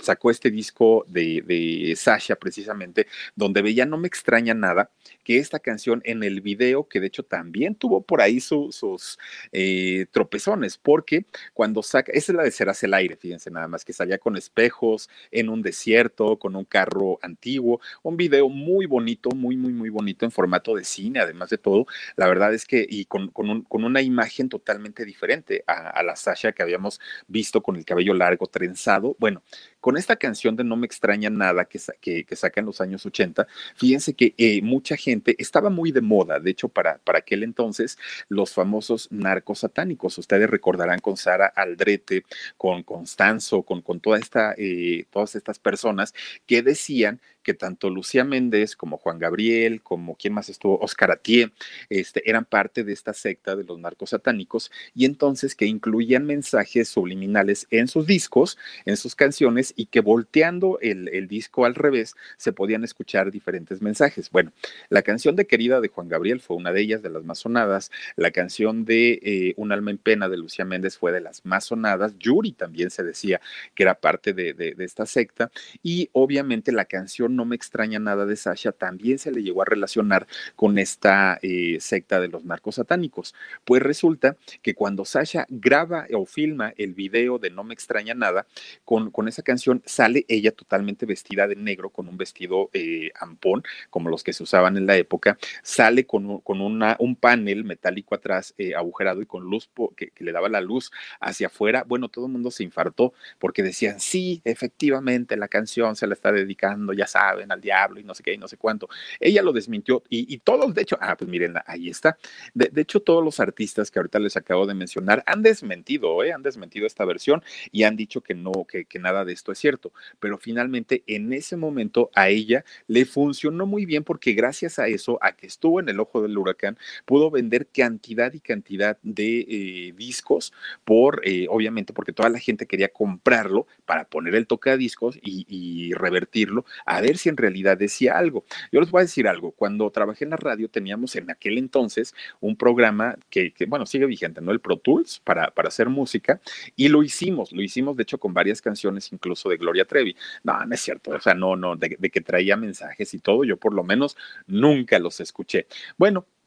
sacó este disco de, Sasha, precisamente, donde veía No me extraña nada, que esta canción en el video, que de hecho también tuvo por ahí sus eh, tropezones, porque cuando saca, esa es la de Serás el aire, fíjense nada más, que salía con espejos en un desierto, con un carro antiguo, un video muy bonito, muy, muy, muy bonito en formato de cine, además de todo, la verdad es que, y con, una imagen totalmente diferente a, la Sasha que habíamos visto con el cabello largo, trenzado, bueno, con esta canción de No me extraña nada que, que, saca en los años 80, fíjense que eh, mucha gente estaba muy de moda, de hecho, para, para aquel entonces, los famosos narcos satánicos. Ustedes recordarán con Sara Aldrete, con Constanzo, con, con toda esta, eh, todas estas personas que decían que tanto Lucía Méndez como Juan Gabriel, como quien más estuvo, Oscar Atié, este, eran parte de esta secta de los narcos satánicos y entonces que incluían mensajes subliminales en sus discos, en sus canciones y que volteando el, el disco al revés se podían escuchar diferentes mensajes. Bueno, la canción de Querida de Juan Gabriel fue una de ellas, de las más sonadas. La canción de eh, Un alma en pena de Lucía Méndez fue de las más sonadas. Yuri también se decía que era parte de, de esta secta. Y obviamente la canción No me extraña nada de Sasha también se le llegó a relacionar con esta eh, secta de los narcos satánicos. Pues resulta que cuando Sasha graba o filma el video de No me extraña nada, con, con esa canción sale ella totalmente vestida de negro, con un vestido eh, ampón, como los que se usaban en la época, sale con, con una, un panel metálico atrás eh, agujerado y con luz que, le daba la luz hacia afuera. Bueno, todo el mundo se infartó porque decían, sí, efectivamente, la canción se la está dedicando, ya saben, al diablo y no sé qué y no sé cuánto. Ella lo desmintió y, todos, de hecho, ah, pues miren, ahí está. De, hecho, todos los artistas que ahorita les acabo de mencionar han desmentido, ¿eh? han desmentido esta versión y han dicho que no, que, que nada de esto es cierto. Pero finalmente, en ese momento, a ella le funcionó muy bien porque gracias a eso, a que estuvo en el ojo del huracán, pudo vender cantidad y cantidad de eh, discos por, eh, obviamente, porque toda la gente quería comprarlo para poner el tocadiscos y, y revertirlo a ver si en realidad decía algo. Yo les voy a decir algo, cuando trabajé en la radio teníamos en aquel entonces un programa que, que bueno, sigue vigente, ¿no? El Pro Tools para, para hacer música y lo hicimos, lo hicimos de hecho con varias canciones incluso de Gloria Trevi. No, no es cierto, o sea, no, no, de, de que traía mensajes y todo, yo por lo menos nunca los escuché. Bueno,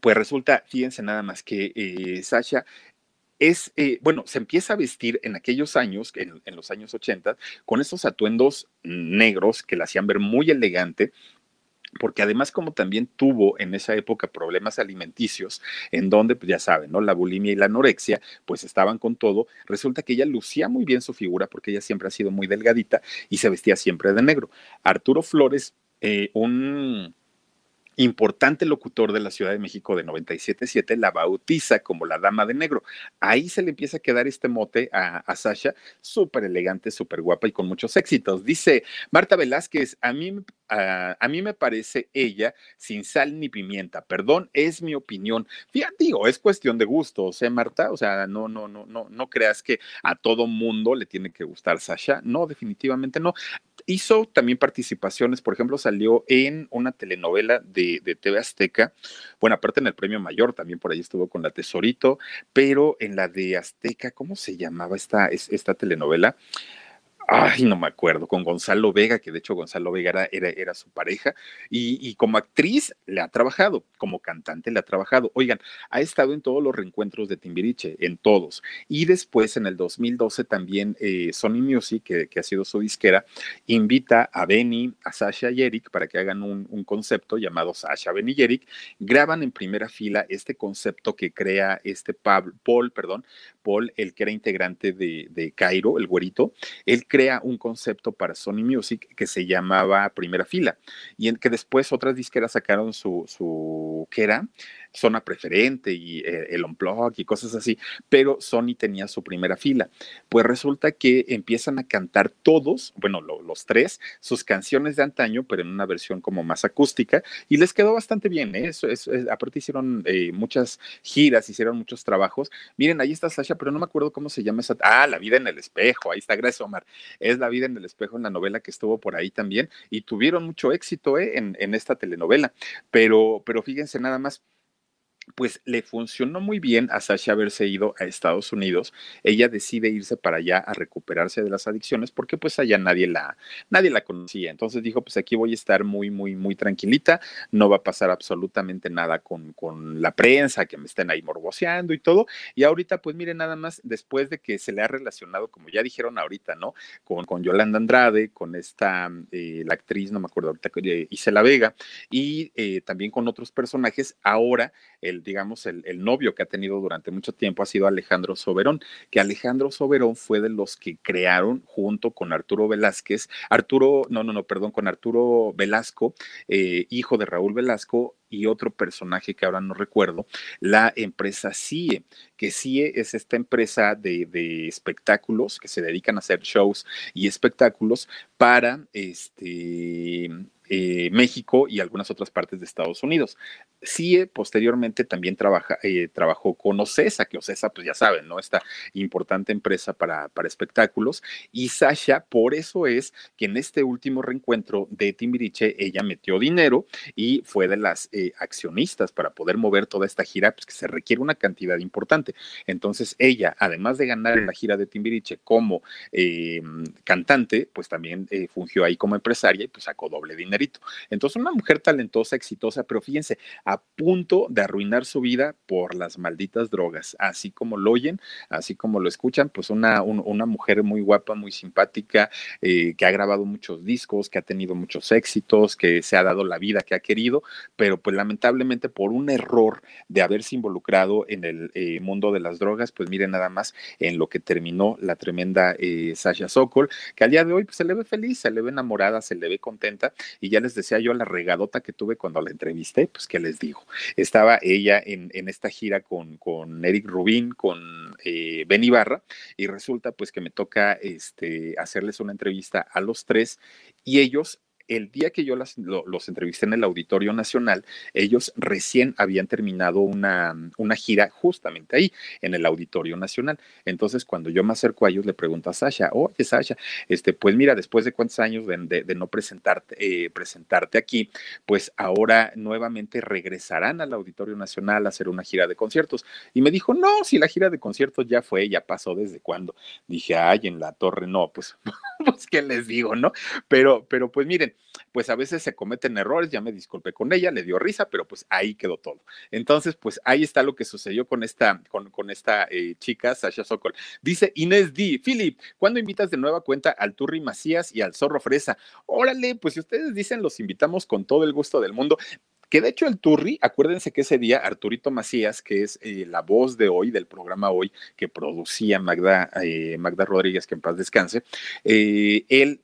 Pues resulta, fíjense nada más que eh, Sasha es, eh, bueno, se empieza a vestir en aquellos años, en, los años 80, con esos atuendos negros que la hacían ver muy elegante. Porque además, como también tuvo en esa época problemas alimenticios, en donde, pues ya saben, ¿no? La bulimia y la anorexia, pues estaban con todo. Resulta que ella lucía muy bien su figura, porque ella siempre ha sido muy delgadita y se vestía siempre de negro. Arturo Flores, eh, un importante locutor de la Ciudad de México de 97.7, la bautiza como la Dama de Negro. Ahí se le empieza a quedar este mote a, Sasha, súper elegante, súper guapa y con muchos éxitos. Dice Marta Velázquez, a mí, mí me parece ella sin sal ni pimienta. Perdón, es mi opinión. Fíjate, digo, es cuestión de gustos, ¿eh, Marta? O sea, no, no, no, no, no creas que a todo mundo le tiene que gustar Sasha. No, definitivamente no. Hizo también participaciones, por ejemplo, salió en una telenovela de, de, TV Azteca, bueno, aparte en el Premio Mayor, también por ahí estuvo con la Tesorito, pero en la de Azteca, ¿cómo se llamaba esta, esta telenovela? Ay, no me acuerdo, con Gonzalo Vega, que de hecho Gonzalo Vega era, era, su pareja, y, como actriz le ha trabajado, como cantante le ha trabajado. Oigan, ha estado en todos los reencuentros de Timbiriche, en todos. Y después, en el 2012, también eh, Sony Music, que, ha sido su disquera, invita a Benny, a Sasha y Eric para que hagan un, concepto llamado Sasha, Benny y Eric. Graban en primera fila este concepto que crea este Paul, Paul perdón, Paul, el que era integrante de, de Cairo, el güerito. Él crea un concepto para Sony Music que se llamaba Primera Fila y en que después otras disqueras sacaron su, su ¿qué era? Zona preferente y eh, el unplug y cosas así, pero Sony tenía su primera fila. Pues resulta que empiezan a cantar todos, bueno, lo, los tres, sus canciones de antaño, pero en una versión como más acústica y les quedó bastante bien. ¿eh? Eso, eso, aparte hicieron eh, muchas giras, hicieron muchos trabajos. Miren, ahí está Sasha, pero no me acuerdo cómo se llama esa. Ah, La vida en el espejo, ahí está, gracias Omar. Es La vida en el espejo en la novela que estuvo por ahí también y tuvieron mucho éxito ¿eh? en, en esta telenovela. Pero, pero fíjense nada más pues le funcionó muy bien a Sasha haberse ido a Estados Unidos. Ella decide irse para allá a recuperarse de las adicciones porque pues allá nadie la, nadie la conocía. Entonces dijo, pues aquí voy a estar muy, muy, muy tranquilita, no va a pasar absolutamente nada con, con la prensa, que me estén ahí morboseando y todo. Y ahorita, pues mire, nada más, después de que se le ha relacionado, como ya dijeron ahorita, ¿no? Con, con Yolanda Andrade, con esta, eh, la actriz, no me acuerdo ahorita, eh, Isela Vega, y eh, también con otros personajes, ahora el, digamos, el, el, novio que ha tenido durante mucho tiempo ha sido Alejandro Soberón, que Alejandro Soberón fue de los que crearon junto con Arturo Velázquez, Arturo, no, no, no, perdón, con Arturo Velasco, eh, hijo de Raúl Velasco, y otro personaje que ahora no recuerdo, la empresa CIE, que CIE es esta empresa de, de, espectáculos que se dedican a hacer shows y espectáculos para este eh, México y algunas otras partes de Estados Unidos. CIE posteriormente también trabaja, eh, trabajó con OCESA, que OCESA, pues ya saben, ¿no? Esta importante empresa para, para espectáculos. Y Sasha, por eso es que en este último reencuentro de Timbiriche, ella metió dinero y fue de las accionistas para poder mover toda esta gira, pues que se requiere una cantidad importante. Entonces, ella, además de ganar en la gira de Timbiriche como eh, cantante, pues también eh, fungió ahí como empresaria y pues sacó doble dinero entonces, una mujer talentosa, exitosa, pero fíjense, a punto de arruinar su vida por las malditas drogas, así como lo oyen, así como lo escuchan, pues una, un, una mujer muy guapa, muy simpática, eh, que ha grabado muchos discos, que ha tenido muchos éxitos, que se ha dado la vida que ha querido, pero pues lamentablemente por un error de haberse involucrado en el eh, mundo de las drogas, pues miren nada más en lo que terminó la tremenda eh, Sasha Sokol, que al día de hoy pues, se le ve feliz, se le ve enamorada, se le ve contenta y ya les decía yo la regadota que tuve cuando la entrevisté, pues qué les digo. Estaba ella en, en esta gira con, con Eric Rubín, con eh, Ben Ibarra, y resulta pues que me toca este, hacerles una entrevista a los tres y ellos el día que yo los entrevisté en el Auditorio Nacional, ellos recién habían terminado una, gira justamente ahí, en el Auditorio Nacional. Entonces, cuando yo me acerco a ellos, le pregunto a Sasha, oye, Sasha, este, pues mira, después de cuántos años de, no presentarte, eh, presentarte aquí, pues ahora nuevamente regresarán al Auditorio Nacional a hacer una gira de conciertos. Y me dijo, no, si la gira de conciertos ya fue, ya pasó desde cuándo. Dije, ay, en la torre, no, pues, pues, ¿qué les digo, no? Pero, pero pues miren, pues a veces se cometen errores, ya me disculpé con ella, le dio risa, pero pues ahí quedó todo. Entonces, pues ahí está lo que sucedió con esta, con, esta eh, chica, Sasha Sokol. Dice Inés D. Philip, ¿cuándo invitas de nueva cuenta al Turri Macías y al Zorro Fresa? Órale, pues si ustedes dicen, los invitamos con todo el gusto del mundo. Que de hecho el Turri, acuérdense que ese día Arturito Macías, que es eh, la voz de hoy, del programa hoy, que producía Magda, eh, Magda Rodríguez, que en paz descanse, él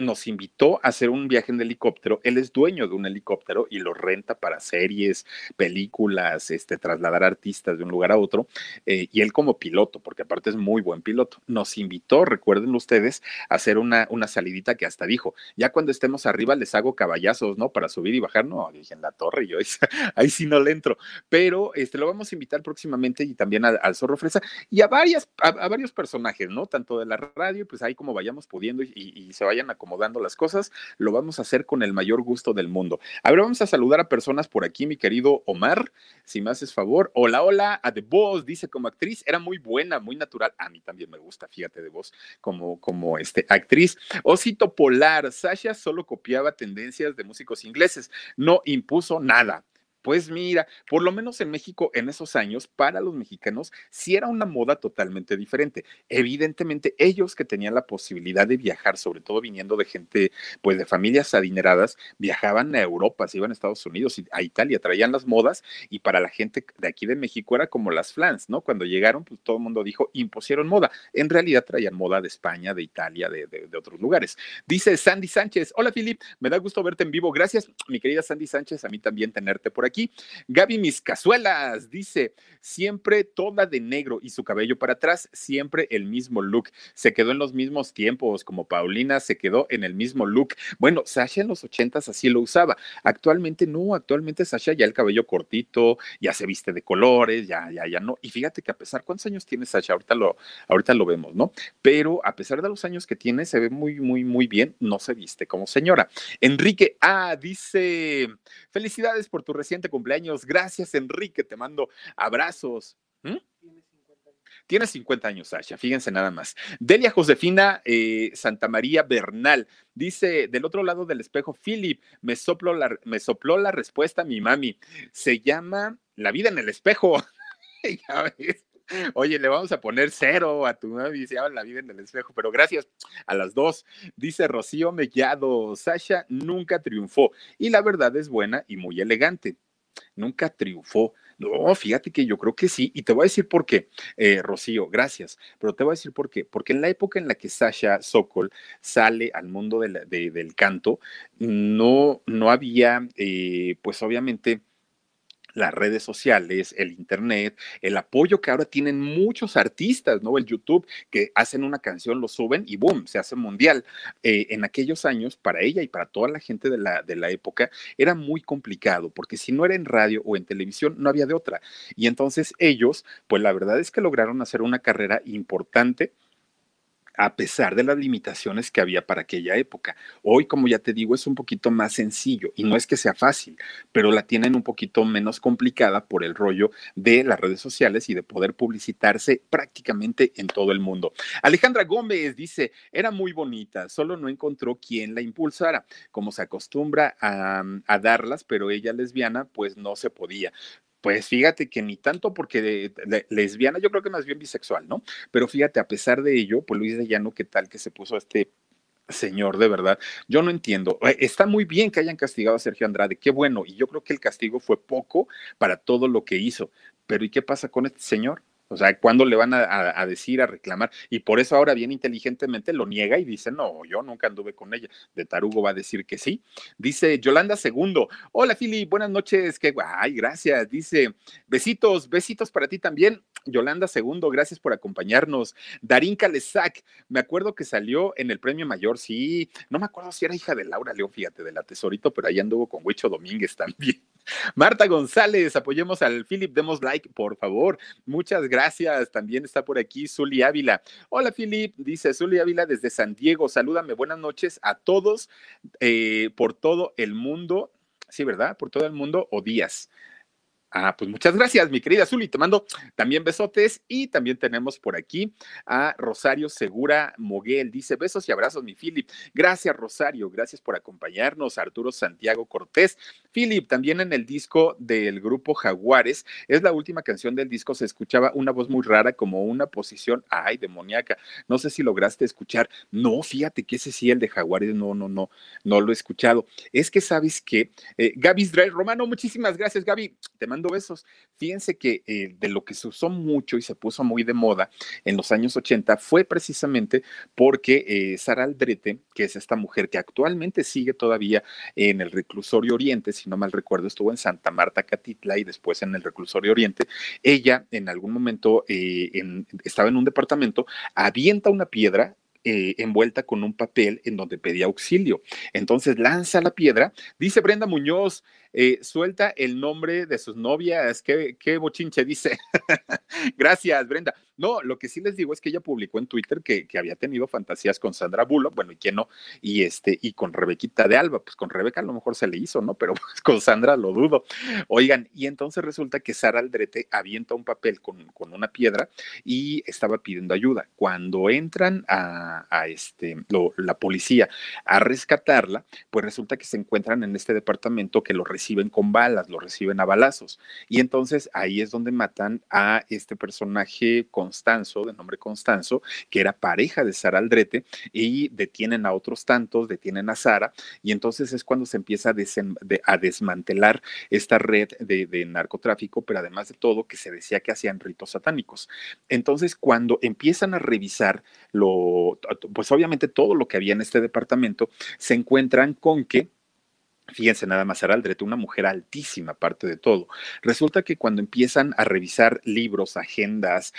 nos invitó a hacer un viaje en helicóptero. Él es dueño de un helicóptero y lo renta para series, películas, este, trasladar artistas de un lugar a otro. Eh, y él como piloto, porque aparte es muy buen piloto, nos invitó, recuerden ustedes, a hacer una, una salidita que hasta dijo, ya cuando estemos arriba les hago caballazos, ¿no? Para subir y bajar. No, dije en la torre, yo ahí, sí no le entro. Pero este, lo vamos a invitar próximamente y también al, Zorro Fresa y a, varias, a, varios personajes, ¿no? Tanto de la radio, pues ahí como vayamos pudiendo y, y, y se vayan a acomodando las cosas, lo vamos a hacer con el mayor gusto del mundo. A ver, vamos a saludar a personas por aquí, mi querido Omar, si me haces favor. Hola, hola, a The Boss, dice como actriz, era muy buena, muy natural. A mí también me gusta, fíjate, The Boss, como, como este, actriz. Osito Polar, Sasha solo copiaba tendencias de músicos ingleses, no impuso nada. Pues mira, por lo menos en México en esos años, para los mexicanos, sí era una moda totalmente diferente. Evidentemente, ellos que tenían la posibilidad de viajar, sobre todo viniendo de gente, pues de familias adineradas, viajaban a Europa, se iban a Estados Unidos y a Italia, traían las modas y para la gente de aquí de México era como las flans, ¿no? Cuando llegaron, pues todo el mundo dijo, impusieron moda. En realidad traían moda de España, de Italia, de, otros lugares. Dice Sandy Sánchez, hola Filip, me da gusto verte en vivo. Gracias, mi querida Sandy Sánchez, a mí también tenerte por aquí aquí. Gaby Mis Cazuelas dice, siempre toda de negro y su cabello para atrás, siempre el mismo look. Se quedó en los mismos tiempos, como Paulina se quedó en el mismo look. Bueno, Sasha en los ochentas así lo usaba. Actualmente no, actualmente Sasha ya el cabello cortito, ya se viste de colores, ya, ya, ya no. Y fíjate que a pesar, ¿cuántos años tiene Sasha? Ahorita lo, ahorita lo vemos, ¿no? Pero a pesar de los años que tiene, se ve muy, muy, muy bien, no se viste como señora. Enrique A dice, felicidades por tu reciente excelente cumpleaños. Gracias, Enrique. Te mando abrazos. ¿Mm? Tiene 50 años, Sasha, fíjense nada más. Delia Josefina eh, Santa María Bernal dice: del otro lado del espejo, Philip, me, sopló la, me sopló la respuesta a mi mami. Se llama La vida en el espejo. ya ves. Oye, le vamos a poner cero a tu mami, se llama La vida en el espejo, pero gracias a las dos. Dice Rocío Mellado: Sasha nunca triunfó y la verdad es buena y muy elegante. Nunca triunfó. No, fíjate que yo creo que sí, y te voy a decir por qué, eh, Rocío, gracias, pero te voy a decir por qué, porque en la época en la que Sasha Sokol sale al mundo del canto, no, no había, eh, pues obviamente, las redes sociales, el internet, el apoyo que ahora tienen muchos artistas, ¿no? El YouTube, que hacen una canción, lo suben y boom, se hace mundial. Eh, en aquellos años, para ella y para toda la gente de la, de la época, era muy complicado, porque si no era en radio o en televisión, no había de otra. Y entonces ellos, pues la verdad es que lograron hacer una carrera importante a pesar de las limitaciones que había para aquella época. Hoy, como ya te digo, es un poquito más sencillo y no es que sea fácil, pero la tienen un poquito menos complicada por el rollo de las redes sociales y de poder publicitarse prácticamente en todo el mundo. Alejandra Gómez dice, era muy bonita, solo no encontró quien la impulsara, como se acostumbra a, a darlas, pero ella lesbiana, pues no se podía. Pues fíjate que ni tanto porque lesbiana, yo creo que más bien bisexual, ¿no? Pero fíjate, a pesar de ello, pues Luis de Llano, ¿qué tal que se puso este señor, de verdad. Yo no entiendo. Eh, está muy bien que hayan castigado a Sergio Andrade, qué bueno. Y yo creo que el castigo fue poco para todo lo que hizo. Pero ¿y qué pasa con este señor? O sea, ¿cuándo le van a, decir, a reclamar? Y por eso ahora bien inteligentemente lo niega y dice, no, yo nunca anduve con ella. De Tarugo va a decir que sí. Dice Yolanda Segundo, hola Fili, buenas noches, que ay, gracias. Dice, besitos, besitos para ti también. Yolanda Segundo, gracias por acompañarnos. Darín Calesac, me acuerdo que salió en el premio mayor, sí, no me acuerdo si era hija de Laura León, fíjate, de la Tesorito, pero ahí anduvo con Huicho Domínguez también. Marta González, apoyemos al Philip, demos like, por favor. Muchas gracias. También está por aquí Zuli Ávila. Hola, Philip, dice Zuli Ávila desde San Diego. Salúdame, buenas noches a todos eh, por todo el mundo. Sí, ¿verdad? Por todo el mundo o días. Ah, pues muchas gracias, mi querida Zuli. Te mando también besotes y también tenemos por aquí a Rosario Segura Moguel. Dice besos y abrazos, mi Philip. Gracias, Rosario. Gracias por acompañarnos. Arturo Santiago Cortés. Philip, también en el disco del grupo Jaguares, es la última canción del disco. Se escuchaba una voz muy rara, como una posición, ay, demoníaca. No sé si lograste escuchar. No, fíjate que ese sí, el de Jaguares, no, no, no, no lo he escuchado. Es que sabes que eh, Gaby Israel Romano, muchísimas gracias, Gaby. Te mando besos. Fíjense que eh, de lo que se usó mucho y se puso muy de moda en los años 80 fue precisamente porque eh, Sara Aldrete, que es esta mujer que actualmente sigue todavía en el reclusorio Oriente, si no mal recuerdo, estuvo en Santa Marta, Catitla y después en el reclusorio Oriente, ella en algún momento eh, estaba en un departamento, avienta una piedra envuelta con un papel en donde pedía auxilio. Entonces lanza la piedra, dice Brenda Muñoz, eh, suelta el nombre de sus novias. Qué, qué bochinche dice. Gracias, Brenda. No, lo que sí les digo es que ella publicó en Twitter que, había tenido fantasías con Sandra Bullock, bueno, y quién no, y este, y con Rebequita de Alba, pues con Rebeca a lo mejor se le hizo, ¿no? Pero pues, con Sandra lo dudo. Oigan, y entonces resulta que Sara Aldrete avienta un papel con, con una piedra y estaba pidiendo ayuda. Cuando entran a, a este, la policía a rescatarla, pues resulta que se encuentran en este departamento que lo reciben con balas, lo reciben a balazos. Y entonces ahí es donde matan a este personaje Constanzo, de nombre Constanzo, que era pareja de Sara Aldrete, y detienen a otros tantos, detienen a Sara, y entonces es cuando se empieza a, desmantelar esta red de, de narcotráfico, pero además de todo, que se decía que hacían ritos satánicos. Entonces, cuando empiezan a revisar lo, pues obviamente todo lo que había en este departamento, se encuentran con que Fíjense nada más, Aldrete, una mujer altísima, aparte de todo. Resulta que cuando empiezan a revisar libros, agendas,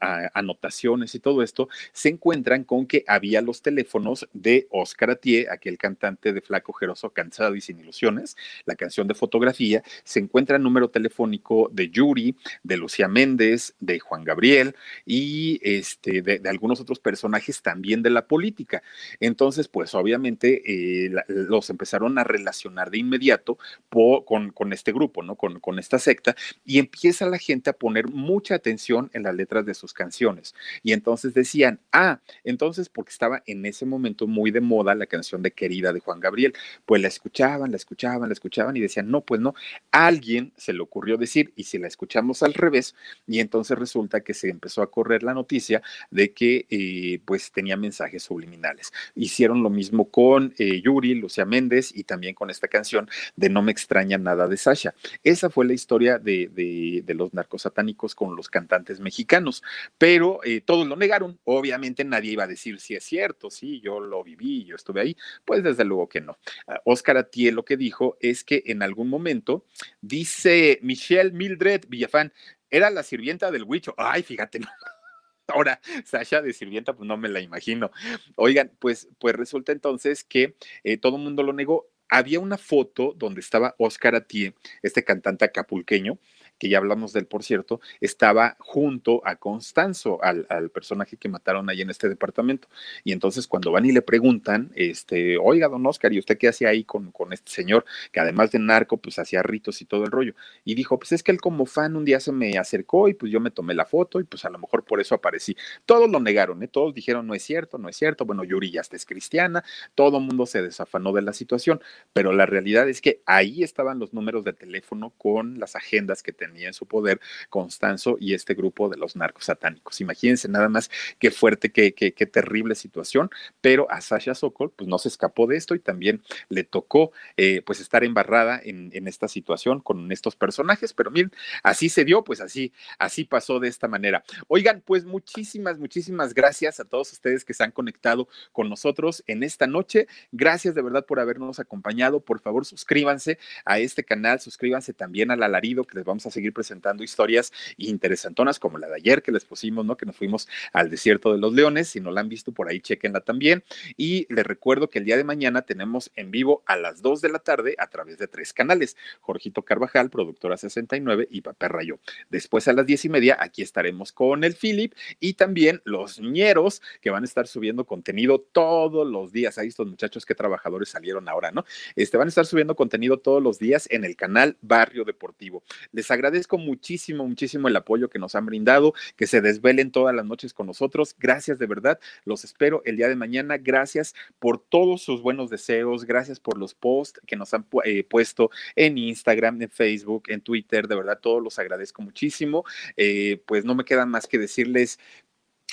anotaciones y todo esto, se encuentran con que había los teléfonos de Oscar Atié, aquel cantante de Flaco Jeroso, cansado y sin ilusiones, la canción de fotografía, se encuentra el número telefónico de Yuri, de Lucía Méndez, de Juan Gabriel y este, de, algunos otros personajes también de la política. Entonces, pues obviamente eh, los empezaron a relacionar de inmediato con, este grupo, ¿no? Con, con esta secta, y empieza la gente a poner mucha atención en las letras de sus canciones. Y entonces decían, ah, entonces porque estaba en ese momento muy de moda la canción de Querida de Juan Gabriel, pues la escuchaban, la escuchaban, la escuchaban y decían, no, pues no, alguien se le ocurrió decir, y si la escuchamos al revés, y entonces resulta que se empezó a correr la noticia de que eh, pues tenía mensajes subliminales. Hicieron lo mismo con eh, Yuri, Lucía Méndez y también con esta canción de No me extraña nada de Sasha. Esa fue la historia de, los narcosatánicos con los cantantes mexicanos, pero eh, todos lo negaron. Obviamente nadie iba a decir si es cierto, sí, yo lo viví, yo estuve ahí. Pues desde luego que no. Oscar Atié lo que dijo es que en algún momento, dice Michelle Mildred Villafán, era la sirvienta del Huicho. Ay, fíjate, no. Ahora, Sasha de sirvienta, pues no me la imagino. Oigan, pues, pues resulta entonces que eh, todo el mundo lo negó. Había una foto donde estaba Oscar Atié, este cantante acapulqueño, que ya hablamos de él, por cierto, estaba junto a Constanzo, al, personaje que mataron ahí en este departamento. Y entonces cuando van y le preguntan, este, oiga, don Oscar, ¿y usted qué hacía ahí con, con este señor? Que además de narco, pues hacía ritos y todo el rollo. Y dijo, pues es que él como fan un día se me acercó y pues yo me tomé la foto y pues a lo mejor por eso aparecí. Todos lo negaron, ¿eh? todos dijeron, no es cierto, no es cierto. Bueno, Yuri ya es cristiana, todo el mundo se desafanó de la situación, pero la realidad es que ahí estaban los números de teléfono con las agendas que tenían tenía en su poder Constanzo y este grupo de los narcos satánicos. Imagínense nada más qué fuerte, qué, qué, qué terrible situación, pero a Sasha Sokol pues no se escapó de esto y también le tocó eh, pues estar embarrada en, esta situación con estos personajes, pero miren, así se dio, pues así, así pasó de esta manera. Oigan, pues muchísimas, muchísimas gracias a todos ustedes que se han conectado con nosotros en esta noche. Gracias de verdad por habernos acompañado. Por favor, suscríbanse a este canal, suscríbanse también al alarido que les vamos a seguir presentando historias interesantonas como la de ayer que les pusimos, ¿no? Que nos fuimos al desierto de los leones. Si no la han visto por ahí, chequenla también. Y les recuerdo que el día de mañana tenemos en vivo a las 2 de la tarde a través de tres canales. Jorgito Carvajal, productora 69 y Papá Rayo. Después a las diez y media aquí estaremos con el Philip y también los ñeros que van a estar subiendo contenido todos los días. Ahí estos muchachos que trabajadores salieron ahora, ¿no? Este, van a estar subiendo contenido todos los días en el canal Barrio Deportivo. Les agradezco agradezco muchísimo, muchísimo el apoyo que nos han brindado, que se desvelen todas las noches con nosotros. Gracias de verdad. Los espero el día de mañana. Gracias por todos sus buenos deseos. Gracias por los posts que nos han eh, puesto en Instagram, en Facebook, en Twitter. De verdad, todos los agradezco muchísimo. Eh, pues no me queda más que decirles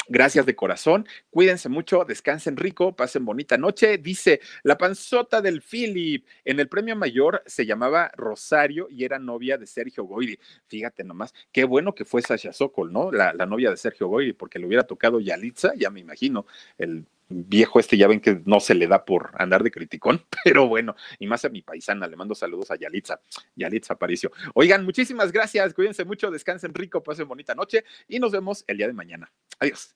Gracias de corazón. Cuídense mucho, descansen rico, pasen bonita noche. Dice la panzota del Philip. En el premio mayor se llamaba Rosario y era novia de Sergio Goyri. Fíjate nomás, qué bueno que fue Sasha Sokol, ¿no? La, la novia de Sergio Goyri, porque le hubiera tocado Yalitza, ya me imagino, el viejo este, ya ven que no se le da por andar de criticón, pero bueno, y más a mi paisana, le mando saludos a Yalitza, Yalitza Aparicio. Oigan, muchísimas gracias, cuídense mucho, descansen rico, pasen bonita noche y nos vemos el día de mañana. Adiós.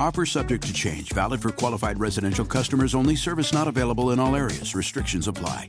Offer subject to change, valid for qualified residential customers only, service not available in all areas. Restrictions apply.